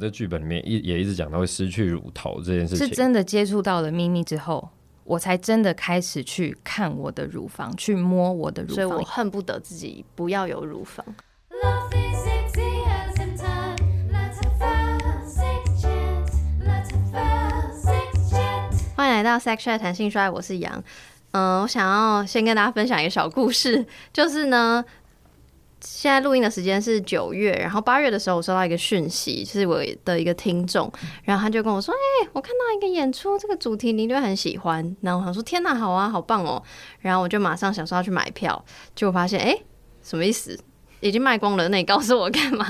这剧本里面一也一直讲到会失去乳头这件事情，是真的接触到了咪咪之后，我才真的开始去看我的乳房，去摸我的乳房，所以我恨不得自己不要有乳房。欢迎来到 Sex Chat 谈性说爱，我是杨。嗯，我想要先跟大家分享一个小故事，就是呢。现在录音的时间是九月，然后八月的时候，我收到一个讯息，就是我的一个听众，然后他就跟我说：“哎、欸，我看到一个演出，这个主题你就很喜欢。”然后我想说：“天哪，好啊，好棒哦！”然后我就马上想说要去买票，结果发现，哎、欸，什么意思？已经卖光了，那你告诉我干嘛？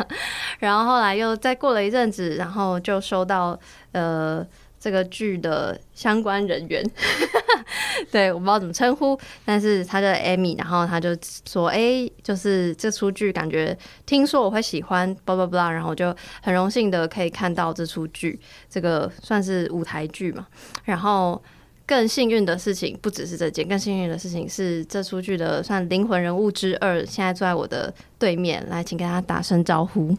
然后后来又再过了一阵子，然后就收到呃。这个剧的相关人员，对，我不知道怎么称呼，但是他叫 Amy，然后他就说：“哎，就是这出剧，感觉听说我会喜欢，巴拉巴拉，然后我就很荣幸的可以看到这出剧，这个算是舞台剧嘛。然后更幸运的事情不只是这件，更幸运的事情是这出剧的算灵魂人物之二，现在坐在我的对面，来，请跟他打声招呼。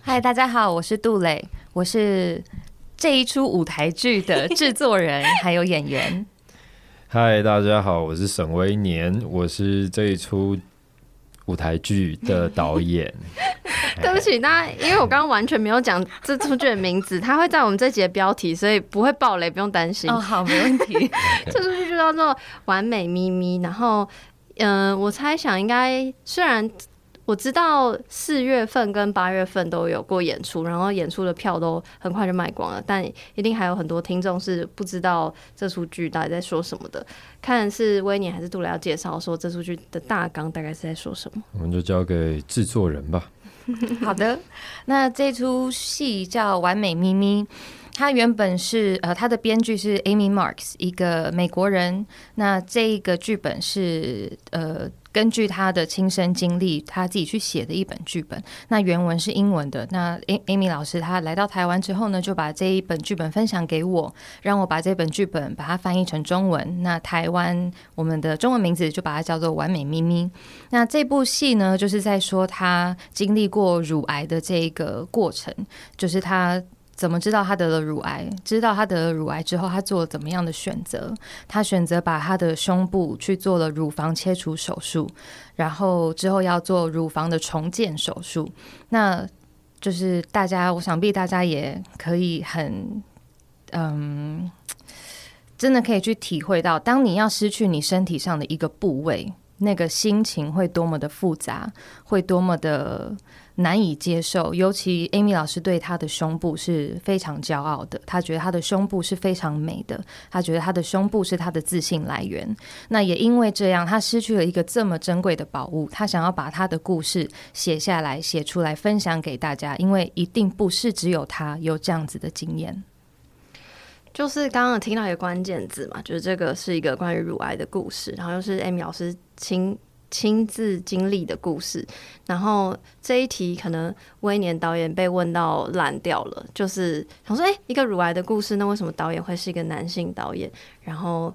嗨，大家好，我是杜蕾，我是。”这一出舞台剧的制作人还有演员。嗨，大家好，我是沈威年，我是这一出舞台剧的导演。对不起，那因为我刚刚完全没有讲这出剧的名字，它会在我们这集的标题，所以不会爆雷，不用担心。哦，好，没问题。这出剧就叫做《完美咪咪》，然后，嗯、呃，我猜想应该虽然。我知道四月份跟八月份都有过演出，然后演出的票都很快就卖光了，但一定还有很多听众是不知道这出剧到底在说什么的。看是威尼还是杜蕾要介绍说这出剧的大纲大概是在说什么？我们就交给制作人吧。好的，那这出戏叫《完美咪咪》，它原本是呃，它的编剧是 Amy Marks，一个美国人。那这一个剧本是呃。根据他的亲身经历，他自己去写的一本剧本。那原文是英文的。那 Amy 老师他来到台湾之后呢，就把这一本剧本分享给我，让我把这本剧本把它翻译成中文。那台湾我们的中文名字就把它叫做《完美咪咪》。那这部戏呢，就是在说他经历过乳癌的这一个过程，就是他。怎么知道他得了乳癌？知道他得了乳癌之后，他做了怎么样的选择？他选择把他的胸部去做了乳房切除手术，然后之后要做乳房的重建手术。那就是大家，我想必大家也可以很，嗯，真的可以去体会到，当你要失去你身体上的一个部位，那个心情会多么的复杂，会多么的。难以接受，尤其 Amy 老师对她的胸部是非常骄傲的，她觉得她的胸部是非常美的，她觉得她的胸部是她的自信来源。那也因为这样，她失去了一个这么珍贵的宝物，她想要把她的故事写下来、写出来，分享给大家，因为一定不是只有她有这样子的经验。就是刚刚听到一个关键字嘛，就是这个是一个关于乳癌的故事，然后又是 Amy 老师亲。亲自经历的故事，然后这一题可能威廉导演被问到烂掉了，就是想说，哎、欸，一个乳癌的故事，那为什么导演会是一个男性导演？然后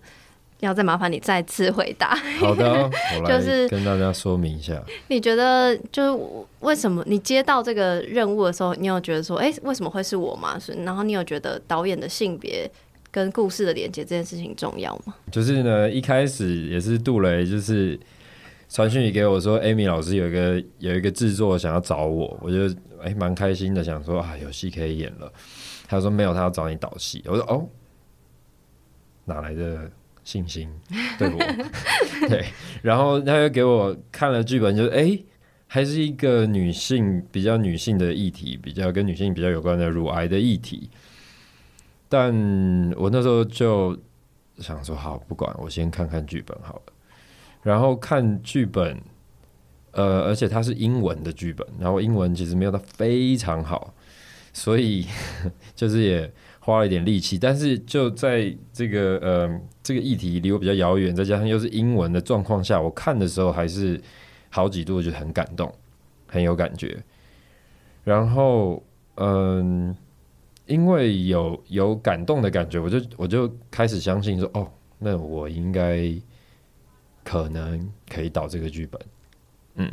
要再麻烦你再次回答。好的，就是跟大家说明一下。你觉得，就是为什么你接到这个任务的时候，你有觉得说，哎、欸，为什么会是我吗？然后你有觉得导演的性别跟故事的连接这件事情重要吗？就是呢，一开始也是杜雷，就是。传讯息给我说，Amy 老师有一个有一个制作想要找我，我就哎蛮开心的，想说啊有戏可以演了。他说没有，他要找你导戏。我说哦，哪来的信心对我？对，然后他又给我看了剧本，就是哎还是一个女性比较女性的议题，比较跟女性比较有关的乳癌的议题。但我那时候就想说好，不管我先看看剧本好了。然后看剧本，呃，而且它是英文的剧本，然后英文其实没有到非常好，所以 就是也花了一点力气。但是就在这个呃这个议题离我比较遥远，再加上又是英文的状况下，我看的时候还是好几度就很感动，很有感觉。然后嗯、因为有有感动的感觉，我就我就开始相信说，哦，那我应该。可能可以导这个剧本，嗯，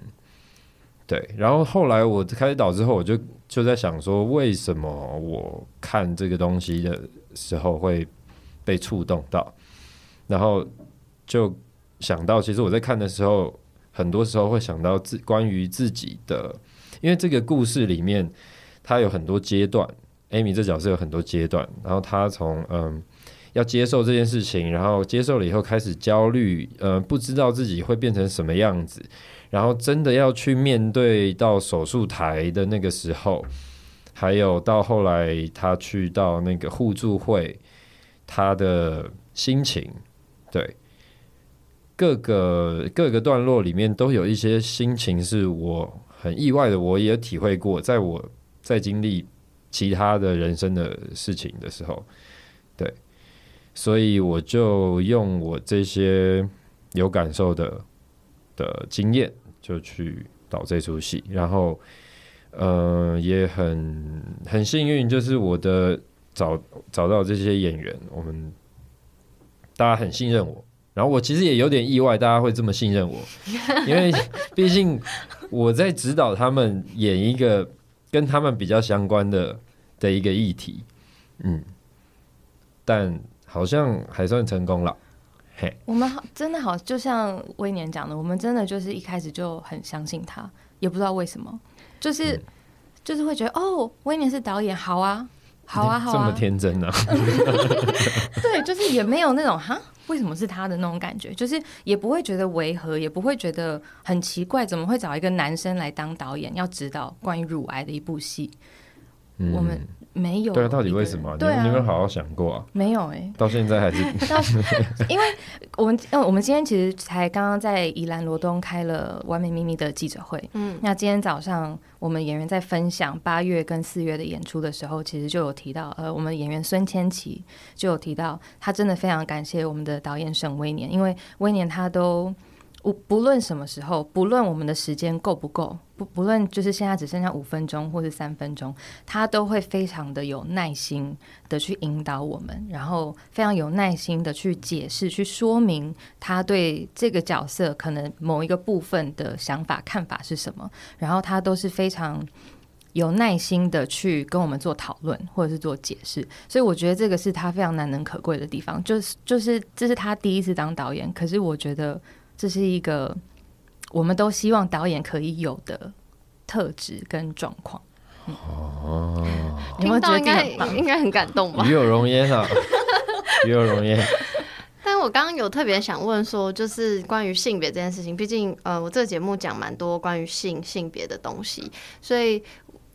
对，然后后来我开始导之后，我就就在想说，为什么我看这个东西的时候会被触动到，然后就想到，其实我在看的时候，很多时候会想到自关于自己的，因为这个故事里面它有很多阶段艾米这角色有很多阶段，然后他从嗯要接受这件事情，然后接受了以后开始焦虑，呃，不知道自己会变成什么样子。然后真的要去面对到手术台的那个时候，还有到后来他去到那个互助会，他的心情，对，各个各个段落里面都有一些心情是我很意外的，我也体会过，在我在经历其他的人生的事情的时候，对，所以我就用我这些有感受的的经验。就去导这出戏，然后，呃，也很很幸运，就是我的找找到这些演员，我们大家很信任我，然后我其实也有点意外，大家会这么信任我，因为毕竟我在指导他们演一个跟他们比较相关的的一个议题，嗯，但好像还算成功了。嘿。我们好，真的好，就像威廉讲的，我们真的就是一开始就很相信他，也不知道为什么，就是、嗯、就是会觉得哦，威廉是导演，好啊，好啊，好啊，这么天真啊，对，就是也没有那种哈，为什么是他的那种感觉，就是也不会觉得违和，也不会觉得很奇怪，怎么会找一个男生来当导演，要指导关于乳癌的一部戏，嗯、我们。没有，对啊，到底为什么？对啊，你有没有好好想过啊？没有哎、欸，到现在还是 因为我们，因为我们今天其实才刚刚在宜兰罗东开了《完美秘密》的记者会。嗯，那今天早上我们演员在分享八月跟四月的演出的时候，其实就有提到，呃，我们演员孙千琪就有提到，他真的非常感谢我们的导演沈威年，因为威年他都。不不论什么时候，不论我们的时间够不够，不不论就是现在只剩下五分钟或是三分钟，他都会非常的有耐心的去引导我们，然后非常有耐心的去解释、去说明他对这个角色可能某一个部分的想法、看法是什么，然后他都是非常有耐心的去跟我们做讨论或者是做解释，所以我觉得这个是他非常难能可贵的地方，就是就是这是他第一次当导演，可是我觉得。这是一个我们都希望导演可以有的特质跟状况。哦，听到应该应该很感动吧？与有荣焉啊，与有荣焉。但我刚刚有特别想问说，就是关于性别这件事情，毕竟呃，我这个节目讲蛮多关于性性别的东西，所以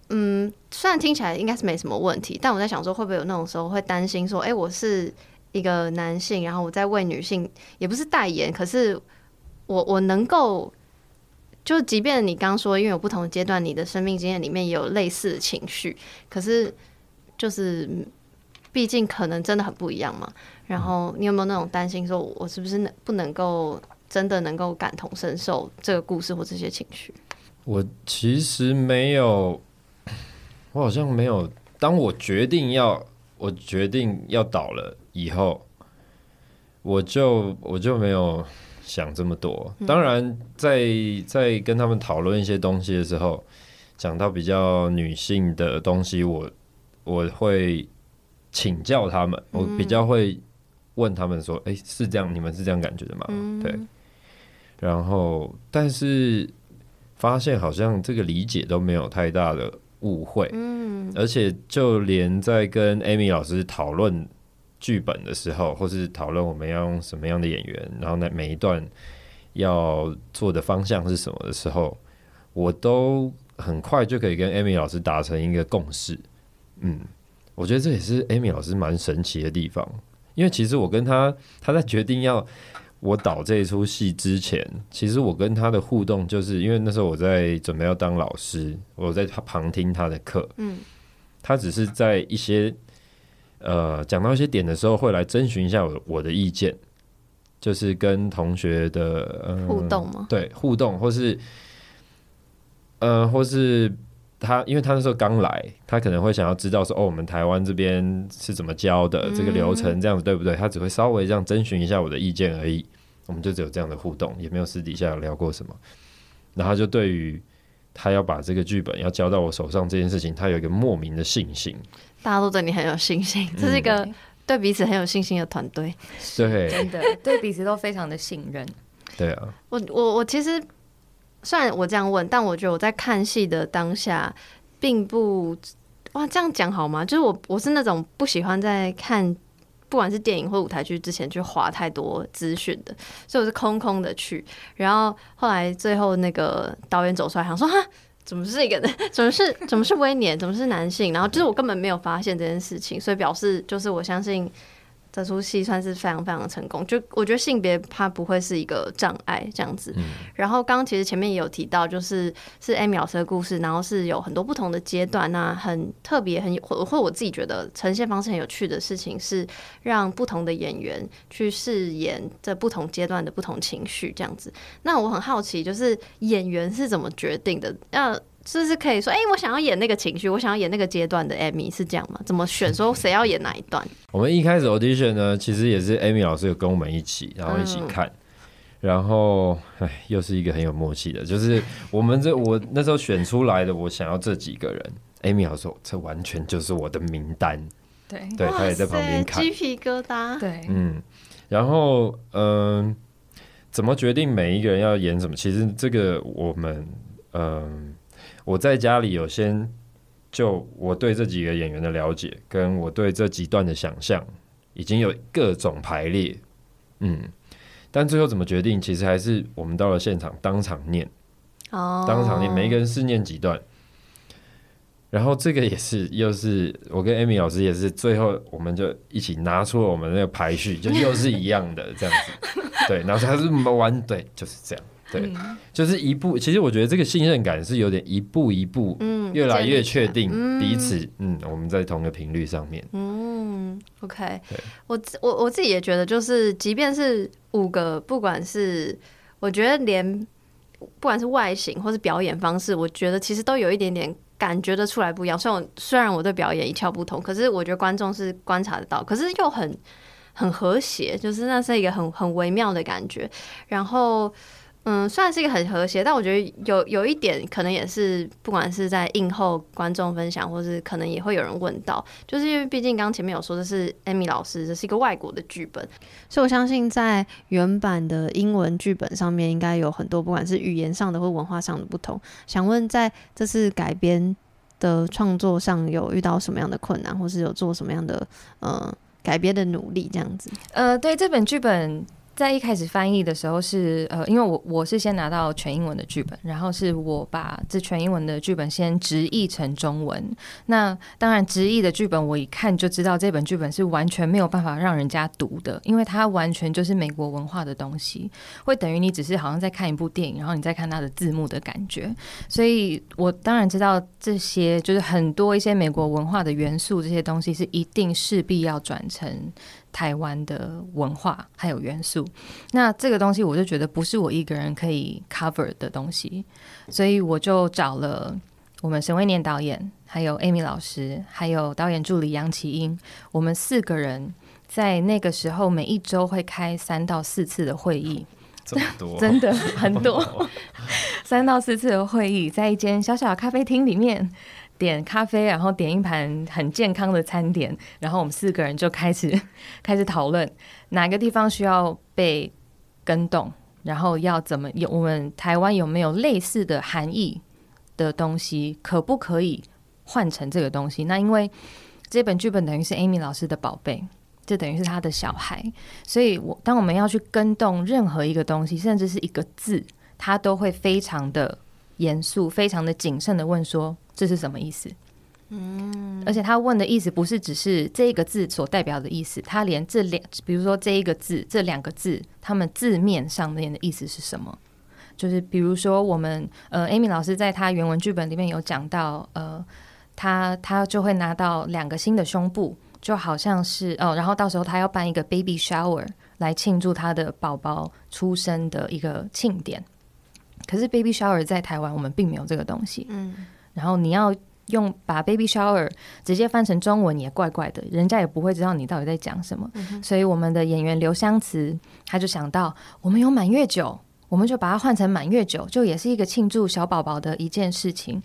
嗯，虽然听起来应该是没什么问题，但我在想说，会不会有那种时候会担心说，哎，我是一个男性，然后我在为女性，也不是代言，可是。我我能够，就即便你刚刚说，因为有不同的阶段，你的生命经验里面也有类似的情绪，可是就是毕竟可能真的很不一样嘛。然后你有没有那种担心，说我是不是能不能够真的能够感同身受这个故事或这些情绪？我其实没有，我好像没有。当我决定要，我决定要倒了以后，我就我就没有。想这么多，当然在在跟他们讨论一些东西的时候，讲到比较女性的东西，我我会请教他们，我比较会问他们说：“哎，是这样？你们是这样感觉的吗？”对。然后，但是发现好像这个理解都没有太大的误会，嗯，而且就连在跟 Amy 老师讨论。剧本的时候，或是讨论我们要用什么样的演员，然后呢，每一段要做的方向是什么的时候，我都很快就可以跟 Amy 老师达成一个共识。嗯，我觉得这也是 Amy 老师蛮神奇的地方，因为其实我跟他，他在决定要我导这一出戏之前，其实我跟他的互动，就是因为那时候我在准备要当老师，我在旁听他的课，嗯，他只是在一些。呃，讲到一些点的时候，会来征询一下我我的意见，就是跟同学的、呃、互动吗？对，互动，或是呃，或是他，因为他那时候刚来，他可能会想要知道说，哦，我们台湾这边是怎么教的，这个流程这样子、嗯、对不对？他只会稍微这样征询一下我的意见而已，我们就只有这样的互动，也没有私底下有聊过什么。然后就对于他要把这个剧本要交到我手上这件事情，他有一个莫名的信心。大家都对你很有信心，这是一个对彼此很有信心的团队。对，真的对彼此都非常的信任。对啊，我我我其实虽然我这样问，但我觉得我在看戏的当下，并不哇这样讲好吗？就是我我是那种不喜欢在看。不管是电影或舞台剧，之前去划太多资讯的，所以我是空空的去。然后后来最后那个导演走出来，想说：“哈，怎么是一个？怎么是怎么是威廉？怎么是男性？”然后就是我根本没有发现这件事情，所以表示就是我相信。这出戏算是非常非常的成功，就我觉得性别它不会是一个障碍这样子。嗯、然后刚刚其实前面也有提到，就是是 Amy 老师的故事，然后是有很多不同的阶段。那很特别，很或或我自己觉得呈现方式很有趣的事情是，让不同的演员去饰演这不同阶段的不同情绪这样子。那我很好奇，就是演员是怎么决定的？要是不是可以说，哎、欸，我想要演那个情绪，我想要演那个阶段的 Amy 是这样吗？怎么选？说谁要演哪一段？我们一开始 audition 呢，其实也是 Amy 老师有跟我们一起，然后一起看，嗯、然后哎，又是一个很有默契的，就是我们这我那时候选出来的，我想要这几个人，Amy 老师说这完全就是我的名单，对，对，他也在旁边看，鸡皮疙瘩，对，嗯，然后嗯、呃，怎么决定每一个人要演什么？其实这个我们嗯。呃我在家里有先就我对这几个演员的了解，跟我对这几段的想象，已经有各种排列，嗯，但最后怎么决定，其实还是我们到了现场当场念，哦，当场念，每一个人试念几段，然后这个也是，又是我跟 Amy 老师也是，最后我们就一起拿出了我们那个排序，就又是一样的这样子，对，然后他是完，对，就是这样。对，就是一步。其实我觉得这个信任感是有点一步一步，嗯，越来越确定彼此，嗯，嗯，我们在同个频率上面。嗯，OK。我我我自己也觉得，就是即便是五个，不管是我觉得连不管是外形或是表演方式，我觉得其实都有一点点感觉得出来不一样。虽然我虽然我对表演一窍不通，可是我觉得观众是观察得到，可是又很很和谐，就是那是一个很很微妙的感觉。然后。嗯，算是一个很和谐，但我觉得有有一点可能也是，不管是在映后观众分享，或是可能也会有人问到，就是因为毕竟刚前面有说的是 Amy 老师，这是一个外国的剧本，所以我相信在原版的英文剧本上面，应该有很多不管是语言上的或文化上的不同。想问在这次改编的创作上，有遇到什么样的困难，或是有做什么样的呃改编的努力这样子？呃，对这本剧本。在一开始翻译的时候是呃，因为我我是先拿到全英文的剧本，然后是我把这全英文的剧本先直译成中文。那当然直译的剧本我一看就知道这本剧本是完全没有办法让人家读的，因为它完全就是美国文化的东西，会等于你只是好像在看一部电影，然后你再看它的字幕的感觉。所以我当然知道这些就是很多一些美国文化的元素，这些东西是一定势必要转成。台湾的文化还有元素，那这个东西我就觉得不是我一个人可以 cover 的东西，所以我就找了我们沈威年导演，还有 Amy 老师，还有导演助理杨奇英，我们四个人在那个时候每一周会开三到四次的会议，这么多，真的很多，三到四次的会议，在一间小小的咖啡厅里面。点咖啡，然后点一盘很健康的餐点，然后我们四个人就开始 开始讨论哪个地方需要被跟动，然后要怎么有我们台湾有没有类似的含义的东西，可不可以换成这个东西？那因为这本剧本等于是 Amy 老师的宝贝，这等于是他的小孩，所以我当我们要去跟动任何一个东西，甚至是一个字，他都会非常的严肃、非常的谨慎的问说。这是什么意思？嗯，而且他问的意思不是只是这个字所代表的意思，他连这两，比如说这一个字、这两个字，他们字面上面的意思是什么？就是比如说我们呃，Amy 老师在他原文剧本里面有讲到，呃，他他就会拿到两个新的胸部，就好像是哦，然后到时候他要办一个 baby shower 来庆祝他的宝宝出生的一个庆典。可是 baby shower 在台湾我们并没有这个东西，嗯。然后你要用把 baby shower 直接翻成中文也怪怪的，人家也不会知道你到底在讲什么。嗯、所以我们的演员刘湘慈他就想到，我们有满月酒，我们就把它换成满月酒，就也是一个庆祝小宝宝的一件事情。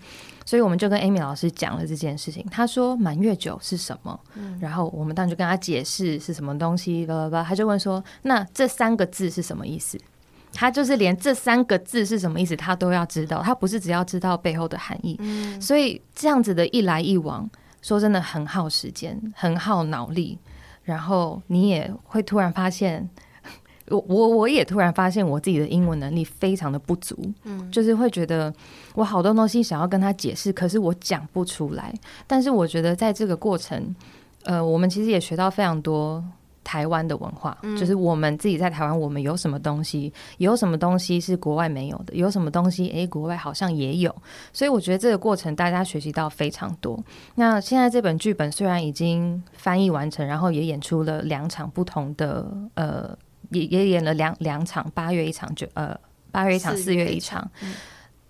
所以我们就跟 Amy 老师讲了这件事情。他说满月酒是什么？嗯、然后我们当时就跟他解释是什么东西，叭叭叭。他就问说：“那这三个字是什么意思？”他就是连这三个字是什么意思，他都要知道。他不是只要知道背后的含义。嗯、所以这样子的一来一往，说真的很耗时间，很耗脑力。然后你也会突然发现。我我我也突然发现我自己的英文能力非常的不足，嗯，就是会觉得我好多东西想要跟他解释，可是我讲不出来。但是我觉得在这个过程，呃，我们其实也学到非常多台湾的文化，嗯，就是我们自己在台湾，我们有什么东西，有什么东西是国外没有的，有什么东西，诶，国外好像也有。所以我觉得这个过程大家学习到非常多。那现在这本剧本虽然已经翻译完成，然后也演出了两场不同的呃。也也演了两两场，八月一场就呃八月一场，四月一场，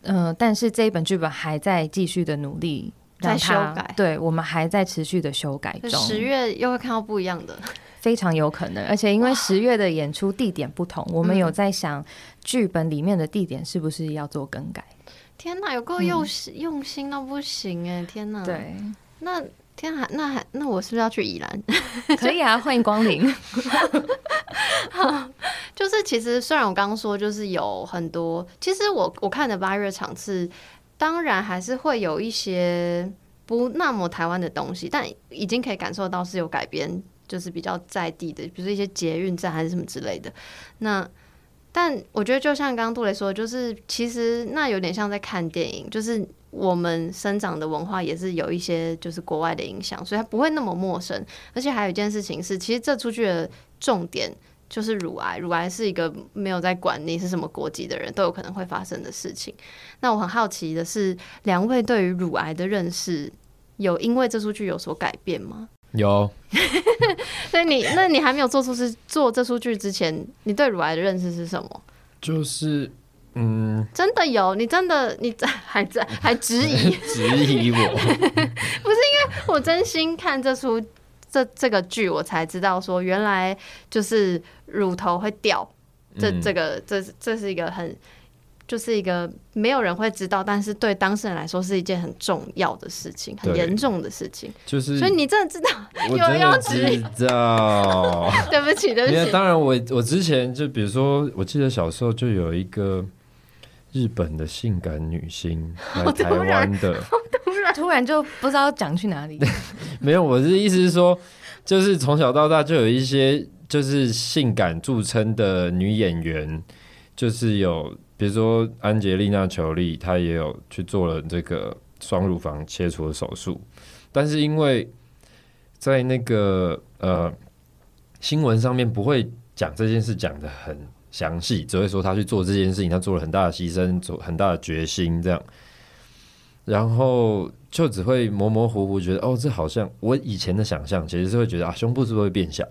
嗯、呃，但是这一本剧本还在继续的努力在修改，对我们还在持续的修改中。十月又会看到不一样的，非常有可能，而且因为十月的演出地点不同，我们有在想剧本里面的地点是不是要做更改。天哪，有够用心、嗯、用心到不行哎！天哪，对，那。天还那还那我是不是要去宜兰？可以啊，欢迎光临。就是其实虽然我刚刚说就是有很多，其实我我看的八月场次，当然还是会有一些不那么台湾的东西，但已经可以感受到是有改编，就是比较在地的，比如说一些捷运站还是什么之类的。那但我觉得就像刚刚杜雷说，就是其实那有点像在看电影，就是。我们生长的文化也是有一些就是国外的影响，所以它不会那么陌生。而且还有一件事情是，其实这出剧的重点就是乳癌，乳癌是一个没有在管你是什么国籍的人都有可能会发生的事情。那我很好奇的是，两位对于乳癌的认识有因为这出剧有所改变吗？有。所以你那你还没有做出是做这出剧之前，你对乳癌的认识是什么？就是。嗯，真的有？你真的你在还在还质疑 质疑我？不是因为我真心看这出这这个剧，我才知道说原来就是乳头会掉，这、嗯、这个这这是一个很就是一个没有人会知道，但是对当事人来说是一件很重要的事情，很严重的事情。就是所以你真的知道？我真的知道。对不起，对不起。当然我，我我之前就比如说，我记得小时候就有一个。日本的性感女星 来台湾的，突然突然就不知道讲去哪里。没有，我的意思是说，就是从小到大就有一些就是性感著称的女演员，就是有比如说安洁丽娜·裘丽，她也有去做了这个双乳房切除的手术，但是因为在那个呃新闻上面不会讲这件事讲的很。详细只会说他去做这件事情，他做了很大的牺牲，做很大的决心，这样，然后就只会模模糊糊觉得，哦，这好像我以前的想象，其实是会觉得啊，胸部是不是会变小，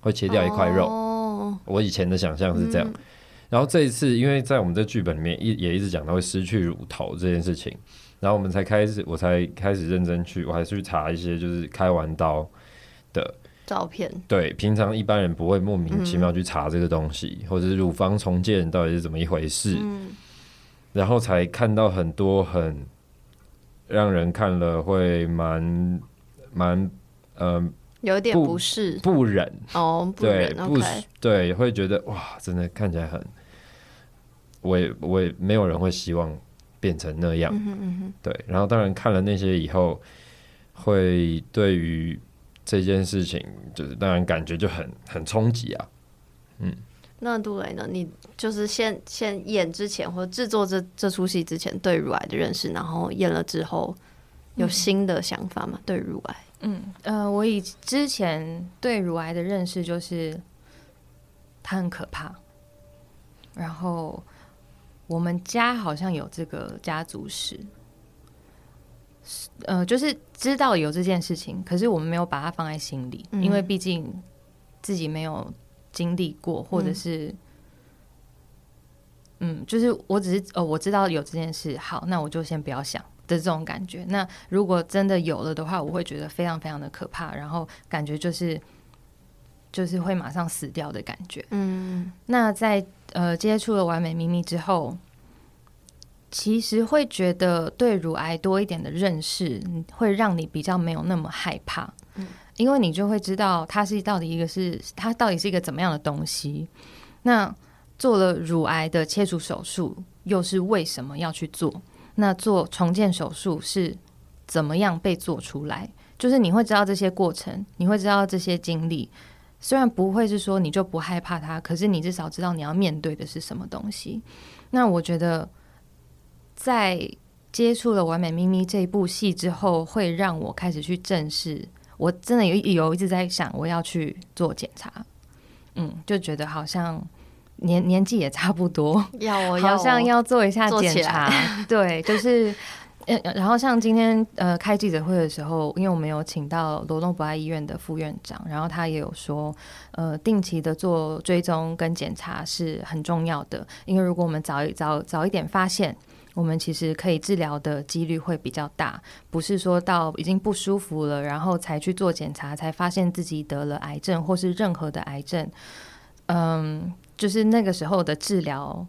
会切掉一块肉。Oh. 我以前的想象是这样，嗯、然后这一次，因为在我们这剧本里面一也一直讲到会失去乳头这件事情，然后我们才开始，我才开始认真去，我还是去查一些就是开完刀的。照片。对，平常一般人不会莫名其妙去查这个东西，嗯、或者是乳房重建到底是怎么一回事，嗯、然后才看到很多很让人看了会蛮蛮嗯，有点不适。不忍。哦，不忍对不对，会觉得哇，真的看起来很，我也我也没有人会希望变成那样，嗯哼嗯哼。对，然后当然看了那些以后，会对于。这件事情就是让人感觉就很很冲击啊，嗯。那杜蕾呢？你就是先先演之前或者制作这这出戏之前对乳癌的认识，然后演了之后有新的想法吗？嗯、对乳癌？嗯呃，我以之前对乳癌的认识就是它很可怕，然后我们家好像有这个家族史。呃，就是知道有这件事情，可是我们没有把它放在心里，嗯、因为毕竟自己没有经历过，或者是，嗯，嗯，就是我只是哦，我知道有这件事，好，那我就先不要想的这种感觉。那如果真的有了的话，我会觉得非常非常的可怕，然后感觉就是就是会马上死掉的感觉。嗯，那在呃接触了完美秘密之后，其实会觉得对乳癌多一点的认识，会让你比较没有那么害怕。嗯，因为你就会知道它是到底一个是它到底是一个怎么样的东西。那做了乳癌的切除手术，又是为什么要去做？那做重建手术是怎么样被做出来？就是你会知道这些过程，你会知道这些经历。虽然不会是说你就不害怕它，可是你至少知道你要面对的是什么东西。那我觉得，在接触了《完美咪咪》这一部戏之后，会让我开始去正视。我真的有有一直在想，我要去做检查。嗯，就觉得好像年 年纪也差不多，要我要我好像要做一下检查。对，就是。然后像今天呃开记者会的时候，因为我们有请到罗东博爱医院的副院长，然后他也有说，呃，定期的做追踪跟检查是很重要的，因为如果我们早一早早一点发现，我们其实可以治疗的几率会比较大，不是说到已经不舒服了，然后才去做检查，才发现自己得了癌症或是任何的癌症，嗯，就是那个时候的治疗。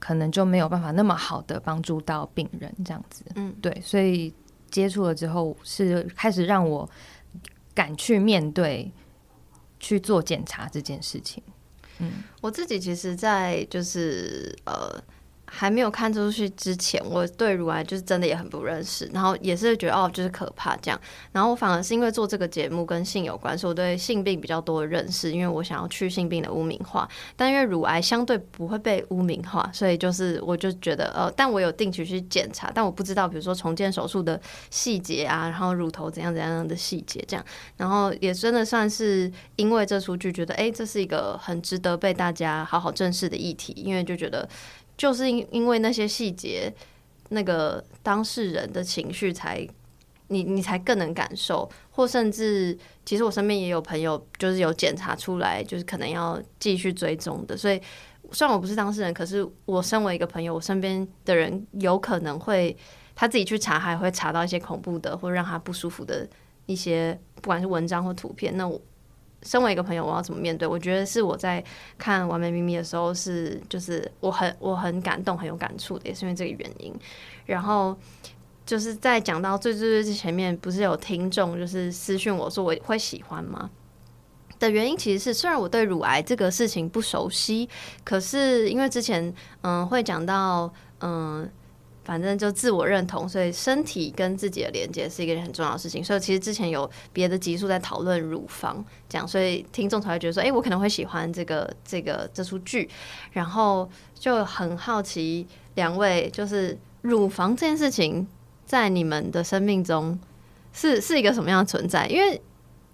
可能就没有办法那么好的帮助到病人这样子，嗯，对，所以接触了之后是开始让我敢去面对去做检查这件事情。嗯，我自己其实，在就是呃。还没有看这出去之前，我对乳癌就是真的也很不认识，然后也是觉得哦，就是可怕这样。然后我反而是因为做这个节目跟性有关，所以我对性病比较多的认识，因为我想要去性病的污名化。但因为乳癌相对不会被污名化，所以就是我就觉得呃，但我有定期去检查，但我不知道比如说重建手术的细节啊，然后乳头怎样怎样的细节这样。然后也真的算是因为这出剧，觉得哎，这是一个很值得被大家好好正视的议题，因为就觉得。就是因因为那些细节，那个当事人的情绪才，你你才更能感受，或甚至其实我身边也有朋友，就是有检查出来，就是可能要继续追踪的。所以虽然我不是当事人，可是我身为一个朋友，我身边的人有可能会他自己去查，还会查到一些恐怖的或让他不舒服的一些，不管是文章或图片，那我。身为一个朋友，我要怎么面对？我觉得是我在看《完美秘密》的时候，是就是我很我很感动、很有感触的，也是因为这个原因。然后就是在讲到最最最前面，不是有听众就是私讯我说我会喜欢吗？的原因其实是，虽然我对乳癌这个事情不熟悉，可是因为之前嗯会讲到嗯。反正就自我认同，所以身体跟自己的连接是一个很重要的事情。所以其实之前有别的集数在讨论乳房，这样，所以听众才会觉得说，哎、欸，我可能会喜欢这个这个这出剧。然后就很好奇，两位就是乳房这件事情，在你们的生命中是是一个什么样的存在？因为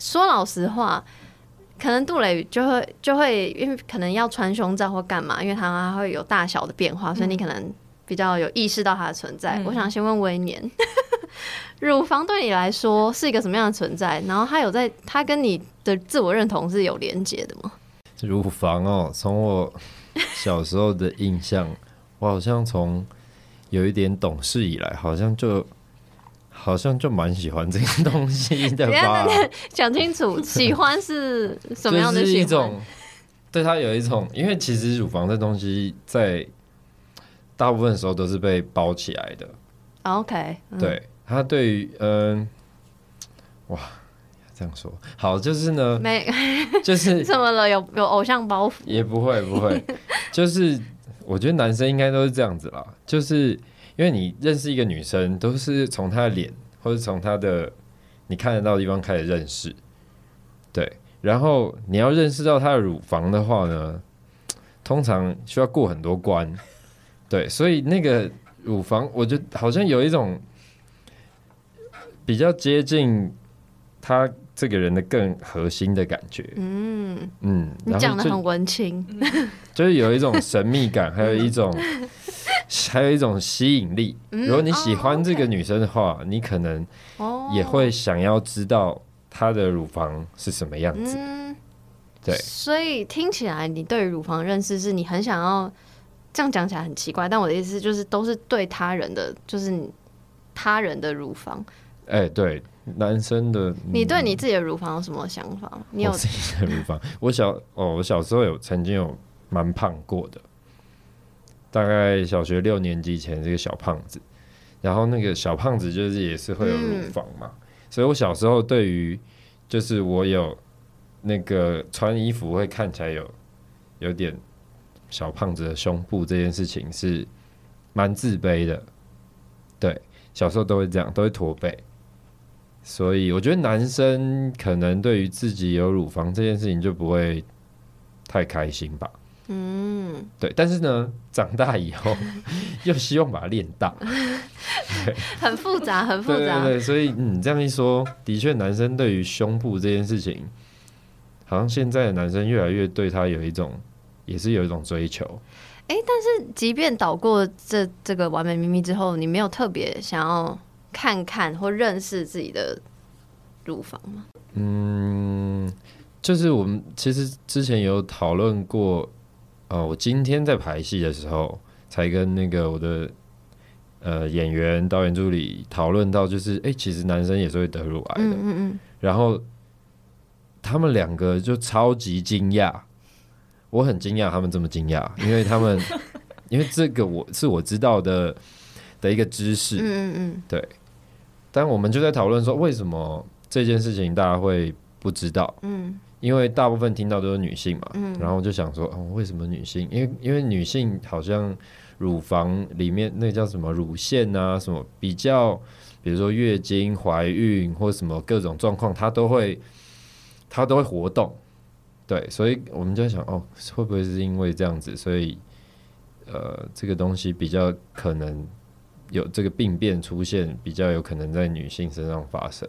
说老实话，可能杜蕾就会就会因为可能要穿胸罩或干嘛，因为它会有大小的变化，所以你可能。比较有意识到它的存在，嗯、我想先问威廉，乳房对你来说是一个什么样的存在？然后它有在，它跟你的自我认同是有连接的吗？乳房哦，从我小时候的印象，我好像从有一点懂事以来，好像就好像就蛮喜欢这个东西的吧？讲清楚，喜欢是什么样的喜欢？是一种对它有一种，因为其实乳房这东西在。大部分时候都是被包起来的。OK，嗯、对，他对于嗯，哇，这样说好，就是呢，没，就是怎么了？有有偶像包袱？也不会不会，就是我觉得男生应该都是这样子啦，就是因为你认识一个女生，都是从她的脸或者从她的你看得到的地方开始认识，对，然后你要认识到她的乳房的话呢，通常需要过很多关。对，所以那个乳房，我觉得好像有一种比较接近他这个人的更核心的感觉。嗯嗯，你讲的很文青，就是有一种神秘感，还有一种还有一种吸引力。如果你喜欢这个女生的话，你可能也会想要知道她的乳房是什么样子。对，所以听起来你对乳房认识是你很想要。这样讲起来很奇怪，但我的意思就是，都是对他人的，就是他人的乳房。哎、欸，对，男生的，嗯、你对你自己的乳房有什么想法？你有自己的乳房？我小哦，我小时候有曾经有蛮胖过的，大概小学六年级前是个小胖子，然后那个小胖子就是也是会有乳房嘛，嗯、所以我小时候对于就是我有那个穿衣服会看起来有有点小胖子的胸部这件事情是蛮自卑的，对，小时候都会这样，都会驼背。所以我觉得男生可能对于自己有乳房这件事情就不会太开心吧。嗯，对。但是呢，长大以后 又希望把它练大，很复杂，很复杂。对对对，所以嗯，这样一说，的确，男生对于胸部这件事情，好像现在的男生越来越对他有一种，也是有一种追求。哎、欸，但是即便导过这这个完美秘密之后，你没有特别想要。看看或认识自己的乳房吗？嗯，就是我们其实之前有讨论过，呃，我今天在排戏的时候，才跟那个我的呃演员、导演助理讨论到，就是哎、欸，其实男生也是会得乳癌的。嗯嗯嗯。然后他们两个就超级惊讶，我很惊讶他们这么惊讶，因为他们因为这个我是我知道的的一个知识。嗯嗯嗯，对。但我们就在讨论说，为什么这件事情大家会不知道？嗯，因为大部分听到都是女性嘛，嗯，然后就想说，哦，为什么女性？因为因为女性好像乳房里面那叫什么乳腺啊，什么比较，比如说月经、怀孕或什么各种状况，它都会它都会活动，对，所以我们就在想，哦，会不会是因为这样子，所以呃，这个东西比较可能。有这个病变出现，比较有可能在女性身上发生。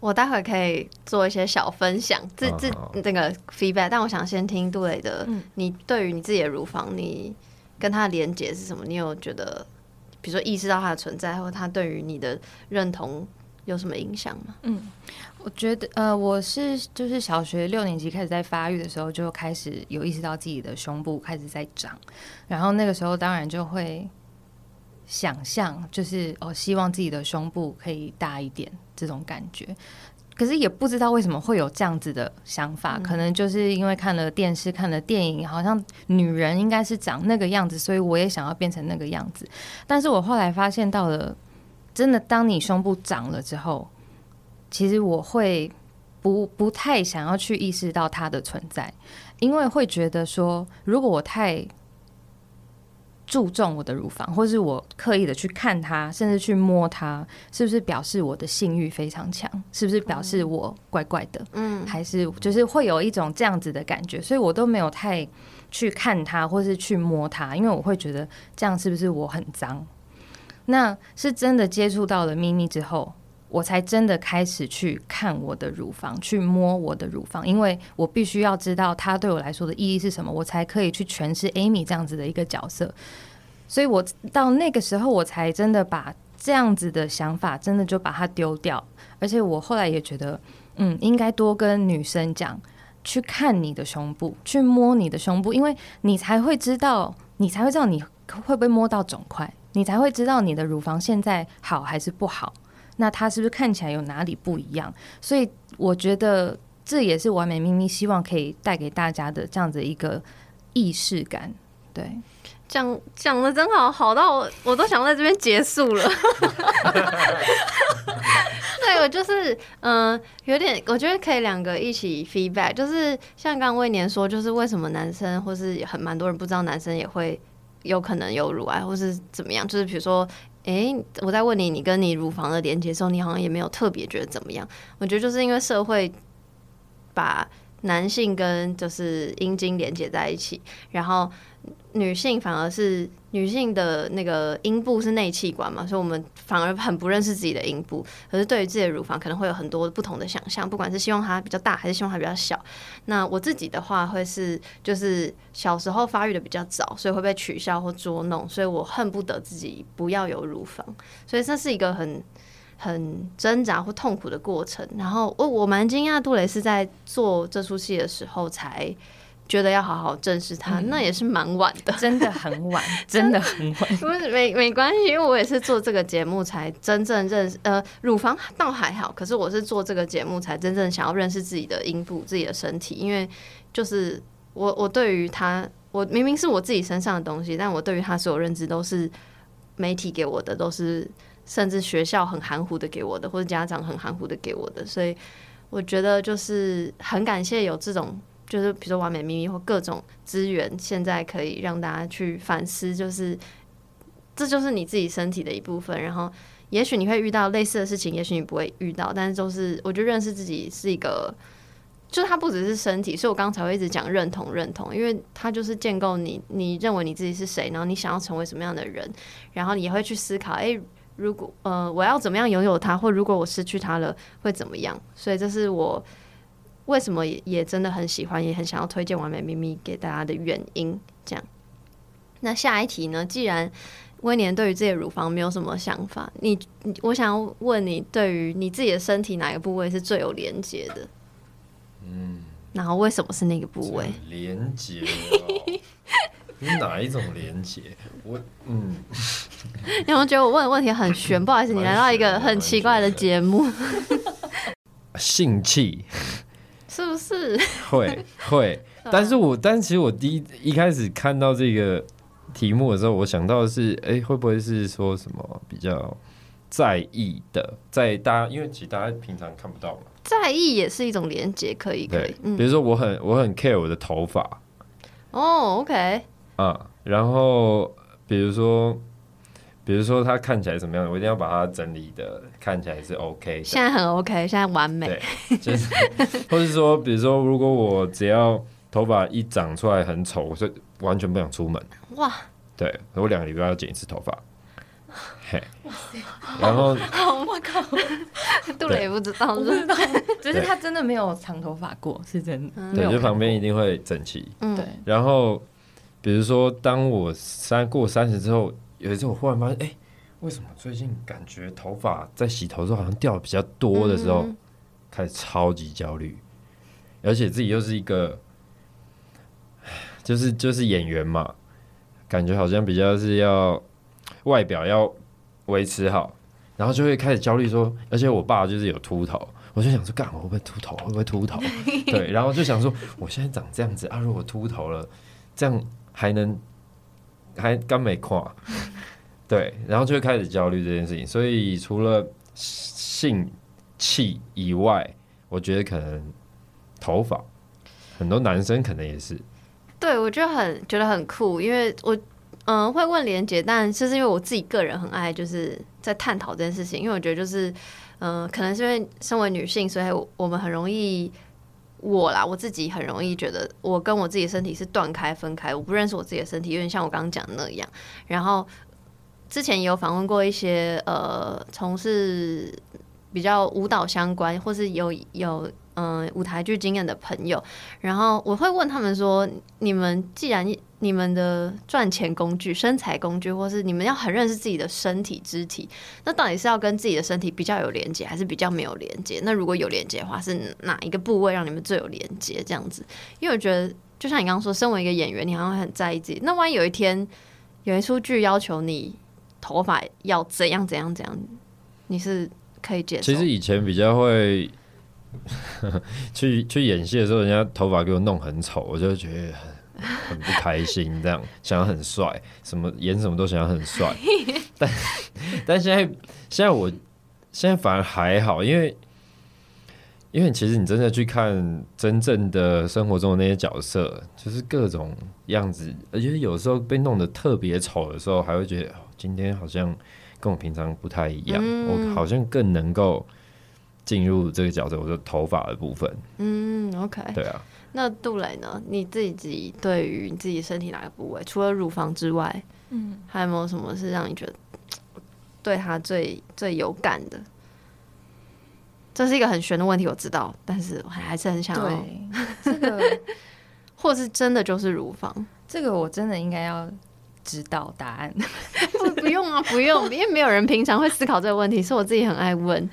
我待会可以做一些小分享，这这这个 feedback。但我想先听杜蕾的，嗯、你对于你自己的乳房，你跟它的连接是什么？你有觉得，比如说意识到它的存在，或它对于你的认同有什么影响吗？嗯，我觉得，呃，我是就是小学六年级开始在发育的时候，就开始有意识到自己的胸部开始在长，然后那个时候当然就会。想象就是哦，希望自己的胸部可以大一点，这种感觉。可是也不知道为什么会有这样子的想法，嗯、可能就是因为看了电视、看了电影，好像女人应该是长那个样子，所以我也想要变成那个样子。但是我后来发现到了，真的，当你胸部长了之后，其实我会不不太想要去意识到它的存在，因为会觉得说，如果我太。注重我的乳房，或是我刻意的去看它，甚至去摸它，是不是表示我的性欲非常强？是不是表示我怪怪的？嗯，还是就是会有一种这样子的感觉，所以我都没有太去看它，或是去摸它，因为我会觉得这样是不是我很脏？那是真的接触到了咪咪之后。我才真的开始去看我的乳房，去摸我的乳房，因为我必须要知道它对我来说的意义是什么，我才可以去诠释 Amy 这样子的一个角色。所以，我到那个时候，我才真的把这样子的想法，真的就把它丢掉。而且，我后来也觉得，嗯，应该多跟女生讲，去看你的胸部，去摸你的胸部，因为你才会知道，你才会知道你会不会摸到肿块，你才会知道你的乳房现在好还是不好。那它是不是看起来有哪里不一样？所以我觉得这也是完美咪咪希望可以带给大家的这样子一个意识感。对，讲讲的真好，好到我我都想在这边结束了。对，我就是嗯、有点我觉得可以两个一起 feedback，就是像刚刚威廉说，就是为什么男生或是很蛮多人不知道男生也会有可能有乳癌，或是怎么样？就是比如说。诶、我在问你，你跟你乳房的连接时候，你好像也没有特别觉得怎么样。我觉得就是因为社会把男性跟就是阴茎连接在一起，然后。女性反而是女性的那个阴部是内器官嘛，所以我们反而很不认识自己的阴部。可是对于自己的乳房，可能会有很多不同的想象，不管是希望它比较大，还是希望它比较小。那我自己的话，会是就是小时候发育的比较早，所以会被取笑或捉弄，所以我恨不得自己不要有乳房。所以这是一个很很挣扎或痛苦的过程。然后我我蛮惊讶，杜蕾斯在做这出戏的时候才。觉得要好好正视它，嗯、那也是蛮晚的，真的很晚，真的很晚。不是没没关系，因为我也是做这个节目才真正认识，呃，乳房倒还好，可是我是做这个节目才真正想要认识自己的阴部、自己的身体，因为就是我我对于它，我明明是我自己身上的东西，但我对于它所有认知都是媒体给我的，都是甚至学校很含糊的给我的，或者家长很含糊的给我的，所以我觉得就是很感谢有这种。就是比如说完美秘密或各种资源，现在可以让大家去反思，就是这就是你自己身体的一部分。然后，也许你会遇到类似的事情，也许你不会遇到，但是就是我觉得认识自己是一个，就是它不只是身体。所以我刚才会一直讲认同，认同，因为它就是建构你，你认为你自己是谁，然后你想要成为什么样的人，然后你也会去思考，哎、如果呃我要怎么样拥有它，或如果我失去它了会怎么样？所以这是我。为什么也也真的很喜欢，也很想要推荐完美秘密给大家的原因。这样，那下一题呢？既然威廉对于自己的乳房没有什么想法，你，你我想要问你，对于你自己的身体哪个部位是最有连接的？嗯，然后为什么是那个部位？连接、哦？你哪一种连接？我嗯，你 有没有觉得我问的问题很玄？不好意思，你来到一个很奇怪的节目。性器。是不是 会会？但是我但其实我第一一开始看到这个题目的时候，我想到的是，哎、欸，会不会是说什么比较在意的？在大家因为其实大家平常看不到嘛，在意也是一种连接，可以可以。比如说我很我很 care 我的头发，哦，OK，啊，然后比如说。比如说它看起来怎么样，我一定要把它整理的看起来是 OK。现在很 OK，现在完美。对，就是，或是说，比如说，如果我只要头发一长出来很丑，我就完全不想出门。哇！对，我两个礼拜要剪一次头发。嘿，哇塞！然后，我靠，杜蕾也不知道，不知道，只是他真的没有长头发过，是真的。对，就旁边一定会整齐。嗯，对。然后，比如说，当我三过三十之后。有一次我忽然发现，哎、欸，为什么最近感觉头发在洗头的时候好像掉的比较多的时候，嗯、开始超级焦虑，而且自己又是一个，就是就是演员嘛，感觉好像比较是要外表要维持好，然后就会开始焦虑说，而且我爸就是有秃头，我就想说，干我会不会秃头？会不会秃头？对，然后就想说，我现在长这样子啊，如果秃头了，这样还能还刚没垮。对，然后就会开始焦虑这件事情。所以除了性器以外，我觉得可能头发，很多男生可能也是。对，我就很觉得很酷，因为我嗯会问连结，但就是因为我自己个人很爱就是在探讨这件事情，因为我觉得就是嗯可能是因为身为女性，所以我们很容易我啦，我自己很容易觉得我跟我自己的身体是断开分开，我不认识我自己的身体，有点像我刚刚讲的那样，然后。之前也有访问过一些呃，从事比较舞蹈相关，或是有有嗯、呃、舞台剧经验的朋友，然后我会问他们说：你们既然你们的赚钱工具、身材工具，或是你们要很认识自己的身体肢体，那到底是要跟自己的身体比较有连接，还是比较没有连接？那如果有连接的话，是哪一个部位让你们最有连接？这样子，因为我觉得，就像你刚刚说，身为一个演员，你好像很在意自己。那万一有一天有一出剧要求你。头发要怎样怎样怎样，你是可以接受。其实以前比较会 去去演戏的时候，人家头发给我弄很丑，我就觉得很很不开心。这样想要很帅，什么演什么都想要很帅。但但现在现在我现在反而还好，因为因为其实你真的去看真正的生活中的那些角色，就是各种样子，而且有时候被弄得特别丑的时候，还会觉得。今天好像跟我平常不太一样，嗯、我好像更能够进入这个角色，我的头发的部分。嗯，OK，对啊。那杜蕾呢？你自己对于你自己身体哪个部位，除了乳房之外，嗯，还有没有什么是让你觉得对他最最有感的？这是一个很玄的问题，我知道，但是我还是很想要这个，或是真的就是乳房？这个我真的应该要。知道答案 不？不用啊，不用，因为没有人平常会思考这个问题，是我自己很爱问。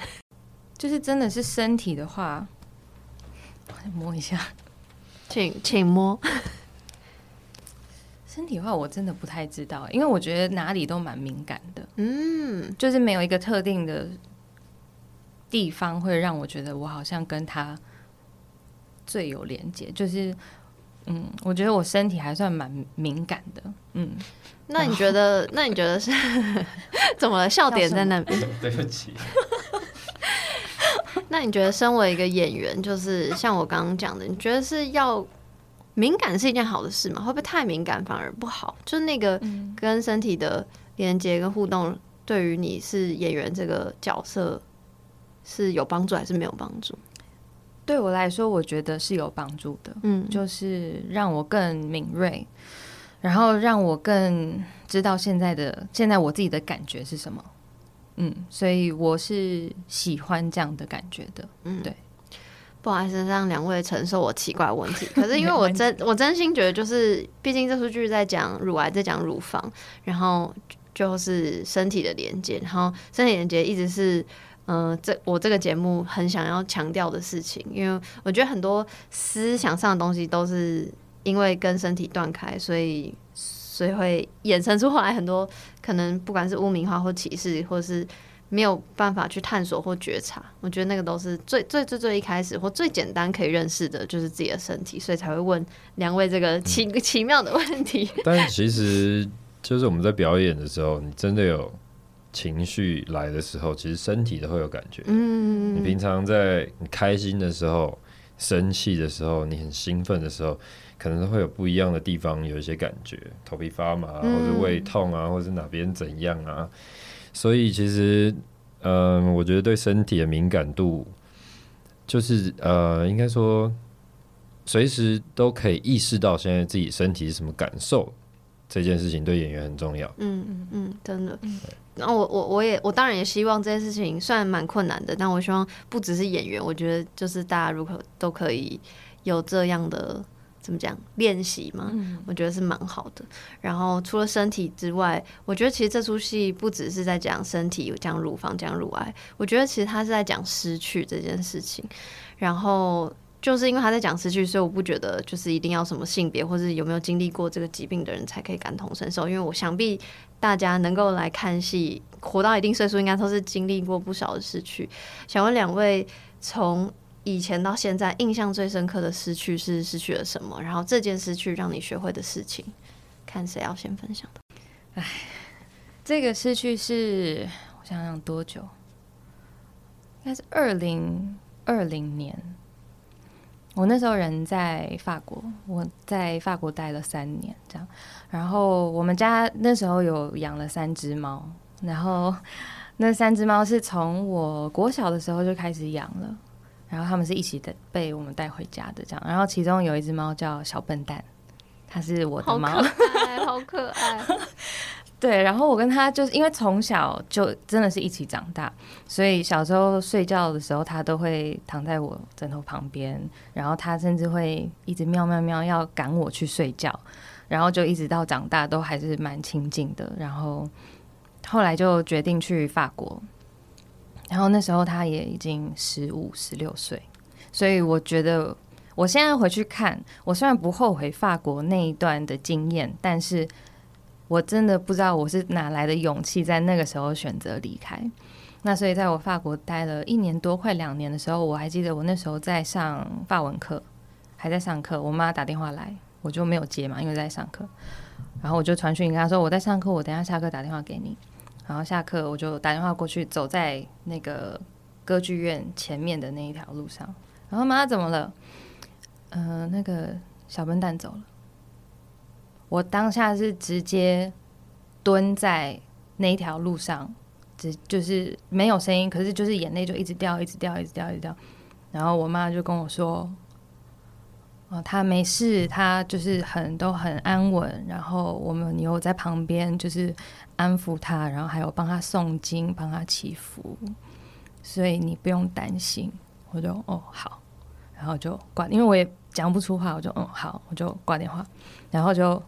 就是真的是身体的话，我摸一下，请请摸。身体的话，我真的不太知道，因为我觉得哪里都蛮敏感的，嗯，就是没有一个特定的地方会让我觉得我好像跟他最有连接，就是嗯，我觉得我身体还算蛮敏感的，嗯。那你觉得？那你觉得是 怎么了？笑点在那边？对不起。那你觉得，身为一个演员，就是像我刚刚讲的，你觉得是要？敏感是一件好的事吗？会不会太敏感反而不好？就是那个跟身体的连接跟互动，对于你是演员这个角色是有帮助还是没有帮助？对我来说，我觉得是有帮助的。嗯，就是让我更敏锐，然后让我更知道现在的现在我自己的感觉是什么。嗯，所以我是喜欢这样的感觉的。嗯，对。不好意思，让两位承受我奇怪的问题。可是因为 我真我真心觉得，就是毕竟这出剧在讲乳癌，在讲乳房，然后就是身体的连接，然后身体连接一直是嗯、呃，这我这个节目很想要强调的事情。因为我觉得很多思想上的东西都是因为跟身体断开，所以所以会衍生出后来很多可能不管是污名化或歧视，或是。没有办法去探索或觉察，我觉得那个都是最最最最一开始或最简单可以认识的，就是自己的身体，所以才会问两位这个奇、嗯、奇妙的问题。但其实就是我们在表演的时候，你真的有情绪来的时候，其实身体都会有感觉。嗯，你平常在你开心的时候、生气的时候、你很兴奋的时候，可能都会有不一样的地方有一些感觉，头皮发麻，或者胃痛啊，或者哪边怎样啊。所以其实，嗯、呃，我觉得对身体的敏感度，就是呃，应该说，随时都可以意识到现在自己身体是什么感受，这件事情对演员很重要。嗯嗯嗯，真的。然后我我我也我当然也希望这件事情虽然蛮困难的，但我希望不只是演员，我觉得就是大家如果都可以有这样的。怎么讲练习嘛？嗯、我觉得是蛮好的。然后除了身体之外，我觉得其实这出戏不只是在讲身体，讲乳房，讲乳癌。我觉得其实他是在讲失去这件事情。然后就是因为他在讲失去，所以我不觉得就是一定要什么性别或是有没有经历过这个疾病的人才可以感同身受。因为我想必大家能够来看戏，活到一定岁数，应该都是经历过不少的失去。想问两位从。以前到现在，印象最深刻的失去是失去了什么？然后这件失去让你学会的事情，看谁要先分享的。哎，这个失去是我想想多久？应该是二零二零年。我那时候人在法国，我在法国待了三年，这样。然后我们家那时候有养了三只猫，然后那三只猫是从我国小的时候就开始养了。然后他们是一起的被我们带回家的，这样。然后其中有一只猫叫小笨蛋，它是我的猫，好可爱，好可爱。对，然后我跟他就是因为从小就真的是一起长大，所以小时候睡觉的时候，他都会躺在我枕头旁边，然后他甚至会一直喵喵喵要赶我去睡觉，然后就一直到长大都还是蛮亲近的。然后后来就决定去法国。然后那时候他也已经十五、十六岁，所以我觉得我现在回去看，我虽然不后悔法国那一段的经验，但是我真的不知道我是哪来的勇气在那个时候选择离开。那所以在我法国待了一年多、快两年的时候，我还记得我那时候在上法文课，还在上课，我妈打电话来，我就没有接嘛，因为在上课。然后我就传讯跟她说：“我在上课，我等下下课打电话给你。”然后下课我就打电话过去，走在那个歌剧院前面的那一条路上。然后妈怎么了？嗯、呃，那个小笨蛋走了。我当下是直接蹲在那一条路上，只就是没有声音，可是就是眼泪就一直掉，一直掉，一直掉，一直掉。然后我妈就跟我说。哦，他没事，他就是很都很安稳。然后我们有在旁边，就是安抚他，然后还有帮他诵经，帮他祈福，所以你不用担心。我就哦好，然后就挂，因为我也讲不出话，我就嗯好，我就挂电话。然后就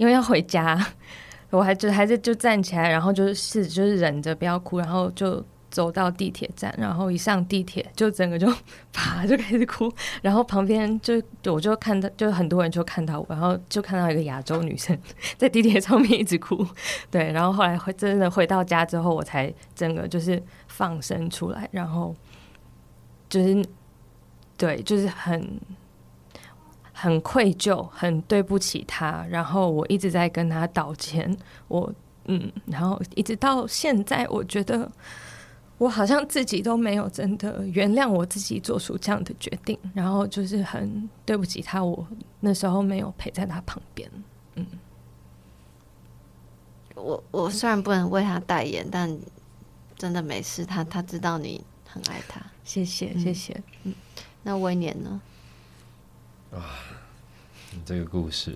因为要回家，我还就还是就站起来，然后就是就是忍着不要哭，然后就走到地铁站，然后一上地铁就整个就 啪就开始哭，然后旁边就我就看到就很多人就看到我，然后就看到一个亚洲女生 在地铁上面一直哭，对，然后后来回真的回到家之后，我才整个就是放声出来，然后就是对，就是很很愧疚，很对不起他，然后我一直在跟他道歉，我嗯，然后一直到现在，我觉得。我好像自己都没有真的原谅我自己做出这样的决定，然后就是很对不起他，我那时候没有陪在他旁边。嗯，我我虽然不能为他代言，但真的没事，他他知道你很爱他。谢谢谢谢。嗯，那威廉呢？啊，你这个故事，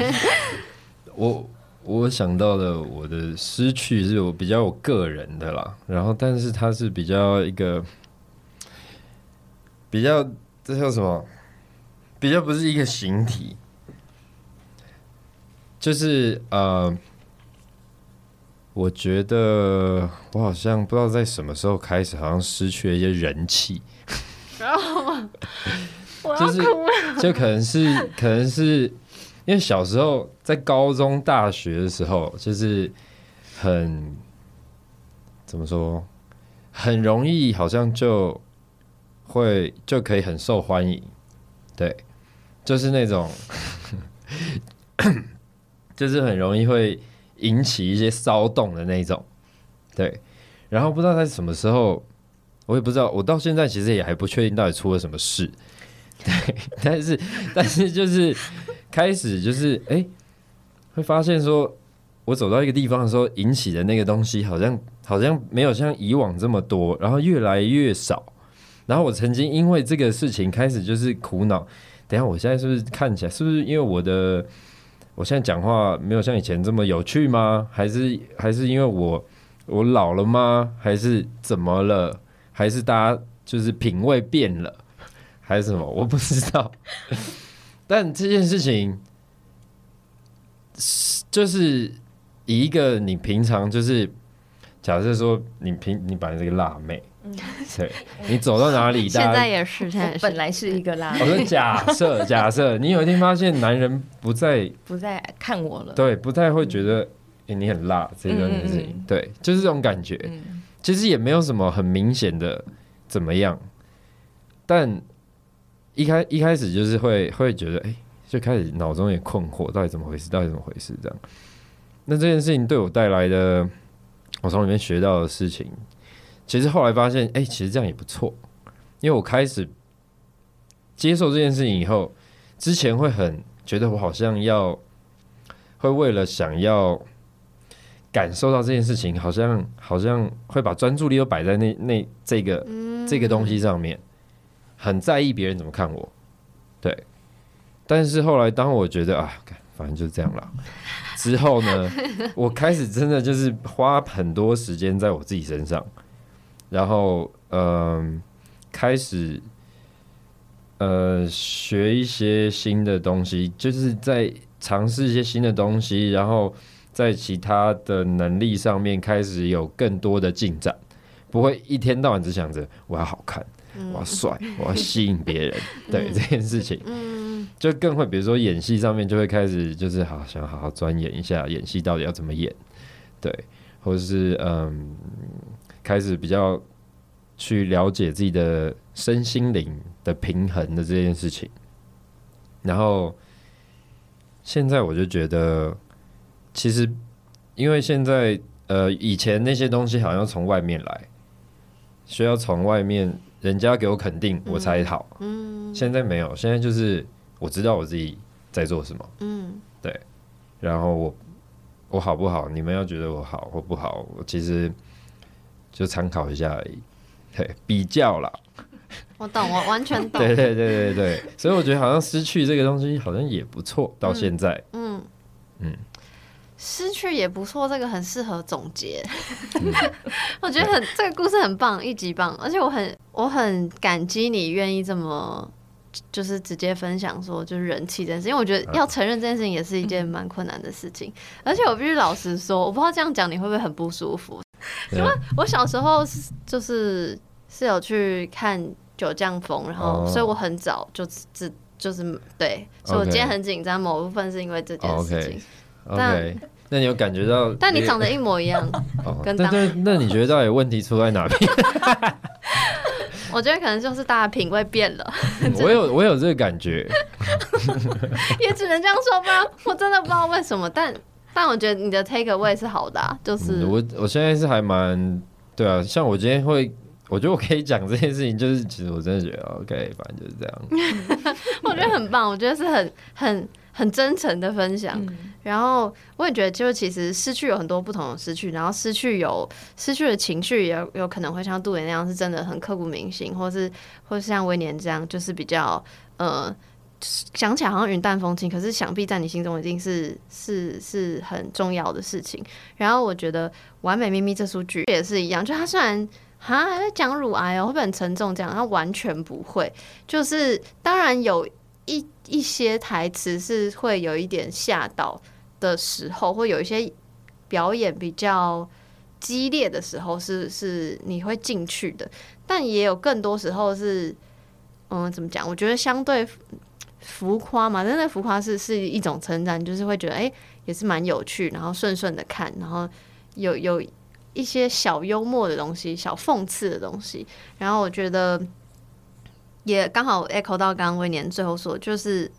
我。我想到的我的失去是我比较我个人的啦，然后但是它是比较一个比较这叫什么？比较不是一个形体，就是呃，我觉得我好像不知道在什么时候开始，好像失去了一些人气，然后就是就可能是 可能是。因为小时候在高中、大学的时候，就是很怎么说，很容易好像就会就可以很受欢迎，对，就是那种，就是很容易会引起一些骚动的那种，对。然后不知道在什么时候，我也不知道，我到现在其实也还不确定到底出了什么事，对，但是但是就是。开始就是哎、会发现说，我走到一个地方的时候，引起的那个东西好像好像没有像以往这么多，然后越来越少。然后我曾经因为这个事情开始就是苦恼，等下我现在是不是看起来是不是因为我的我现在讲话没有像以前这么有趣吗？还是还是因为我我老了吗？还是怎么了？还是大家就是品味变了？还是什么？我不知道。但这件事情，就是以一个你平常就是假设说你平你本来是个辣妹，嗯，对，你走到哪里，现在也是，现在本来是一个辣妹。我说假设假设你有一天发现男人不再不再看我了，对，不太会觉得哎、欸、你很辣这个事情，对，就是这种感觉。其实也没有什么很明显的怎么样，但。一开一开始就是会会觉得，哎、欸，就开始脑中也困惑，到底怎么回事？到底怎么回事？这样。那这件事情对我带来的，我从里面学到的事情，其实后来发现，哎、欸，其实这样也不错。因为我开始接受这件事情以后，之前会很觉得我好像要会为了想要感受到这件事情，好像好像会把专注力都摆在那那这个这个东西上面。很在意别人怎么看我，对。但是后来，当我觉得啊，反正就是这样了，之后呢，我开始真的就是花很多时间在我自己身上，然后嗯、呃，开始呃学一些新的东西，就是在尝试一些新的东西，然后在其他的能力上面开始有更多的进展，不会一天到晚只想着我要好看。我要帅，我要吸引别人，对这件事情，就更会，比如说演戏上面就会开始，就是好想好好钻研一下演戏到底要怎么演，对，或者是嗯，开始比较去了解自己的身心灵的平衡的这件事情，然后现在我就觉得，其实因为现在呃，以前那些东西好像从外面来，需要从外面。人家给我肯定，我才好。嗯，现在没有，现在就是我知道我自己在做什么。嗯，对。然后我我好不好？你们要觉得我好或不好，我其实就参考一下而已。对，比较啦。我懂，我完全懂。对对对对对，所以我觉得好像失去这个东西好像也不错。到现在，嗯嗯。嗯失去也不错，这个很适合总结。我觉得很这个故事很棒，一级棒，而且我很我很感激你愿意这么就是直接分享说就是人气这件事，因为我觉得要承认这件事情也是一件蛮困难的事情。而且我必须老实说，我不知道这样讲你会不会很不舒服。因为我小时候是就是是有去看《九降风》，然后所以我很早就只就是对，所以我今天很紧张，某部分是因为这件事情。但那你有感觉到？但你长得一模一样，跟当那那你觉得到底问题出在哪边？我觉得可能就是大家品味变了。我有我有这个感觉，也只能这样说吧。我真的不知道为什么，但但我觉得你的 take away 是好的，啊，就是、嗯、我我现在是还蛮对啊。像我今天会，我觉得我可以讲这件事情，就是其实我真的觉得 OK，反正就是这样。我觉得很棒，我觉得是很很。很真诚的分享，嗯、然后我也觉得，就是其实失去有很多不同的失去，然后失去有失去的情绪，也有，有可能会像杜妍那样，是真的很刻骨铭心，或是或是像威廉这样，就是比较呃想起来好像云淡风轻，可是想必在你心中一定是是是很重要的事情。然后我觉得《完美秘密》这出剧也是一样，就他虽然哈还在讲乳癌哦，会不会很沉重？这样他完全不会，就是当然有。一一些台词是会有一点吓到的时候，会有一些表演比较激烈的时候是，是你会进去的，但也有更多时候是，嗯，怎么讲？我觉得相对浮夸嘛，真的浮夸是是一种称赞，就是会觉得哎、也是蛮有趣，然后顺顺的看，然后有有一些小幽默的东西，小讽刺的东西，然后我觉得。也刚好 echo 到刚刚威廉最后说，就是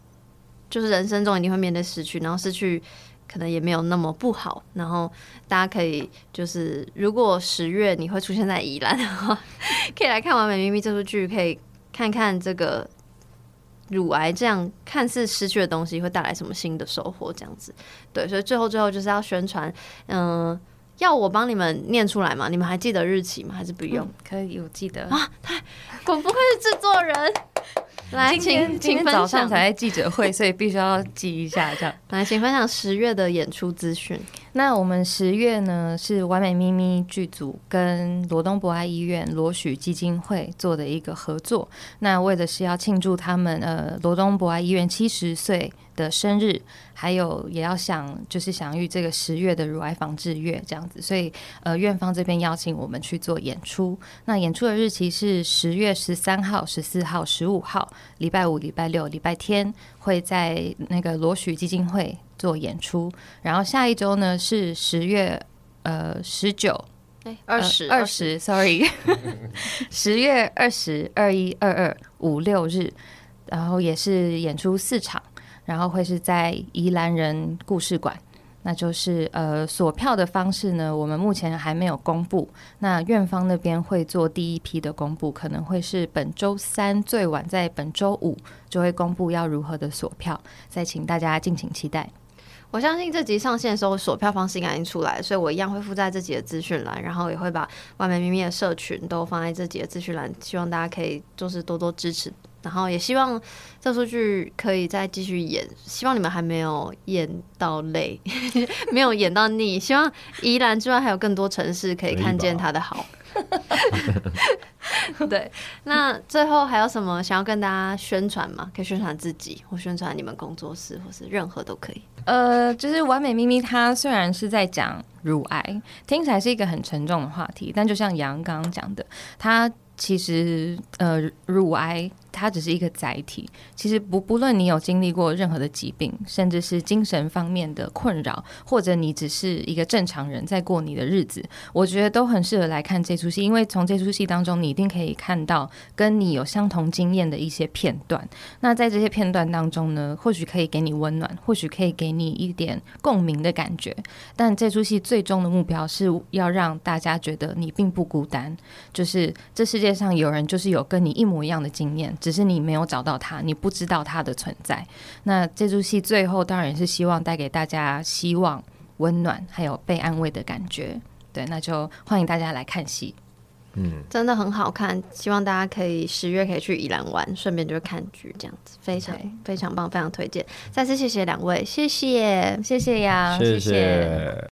就是人生中一定会面对失去，然后失去可能也没有那么不好。然后大家可以就是，如果十月你会出现在宜兰的话，可以来看《完美咪咪》这部剧，可以看看这个乳癌这样看似失去的东西会带来什么新的收获，这样子。对，所以最后最后就是要宣传，嗯、要我帮你们念出来吗？你们还记得日期吗？还是不用？嗯、可以，我记得啊。太，我不愧是制作人。来，请请分享。早上才在记者会，所以必须要记一下这样。来，请分享十月的演出资讯。那我们十月呢是完美咪咪剧组跟罗东博爱医院罗许基金会做的一个合作。那为的是要庆祝他们呃罗东博爱医院七十岁的生日，还有也要想就是享誉这个十月的乳癌防治月这样子，所以呃院方这边邀请我们去做演出。那演出的日期是十月十三号、十四号、十五号，礼拜五、礼拜六、礼拜天会在那个罗许基金会。做演出，然后下一周呢是十月呃十九，哎二十二十，sorry，十月二十二一二二五六日，然后也是演出四场，然后会是在宜兰人故事馆，那就是呃锁票的方式呢，我们目前还没有公布，那院方那边会做第一批的公布，可能会是本周三最晚在本周五就会公布要如何的锁票，再请大家敬请期待。我相信这集上线的时候，锁票方式应该已经出来，所以我一样会附在这集的资讯栏，然后也会把外面咪咪的社群都放在这集的资讯栏，希望大家可以就是多多支持，然后也希望这出剧可以再继续演，希望你们还没有演到累，没有演到腻，希望宜兰之外还有更多城市可以看见它的好。对，那最后还有什么想要跟大家宣传吗？可以宣传自己，或宣传你们工作室，或是任何都可以。呃，就是完美咪咪，它虽然是在讲乳癌，听起来是一个很沉重的话题，但就像杨刚刚讲的，它其实呃，乳癌。它只是一个载体，其实不不论你有经历过任何的疾病，甚至是精神方面的困扰，或者你只是一个正常人在过你的日子，我觉得都很适合来看这出戏，因为从这出戏当中，你一定可以看到跟你有相同经验的一些片段。那在这些片段当中呢，或许可以给你温暖，或许可以给你一点共鸣的感觉。但这出戏最终的目标是要让大家觉得你并不孤单，就是这世界上有人就是有跟你一模一样的经验。只是你没有找到他，你不知道他的存在。那这出戏最后当然是希望带给大家希望、温暖，还有被安慰的感觉。对，那就欢迎大家来看戏。嗯，真的很好看，希望大家可以十月可以去宜兰玩，顺便就看剧，这样子非常非常棒，非常推荐。再次谢谢两位，谢谢，谢谢呀，谢谢。谢谢。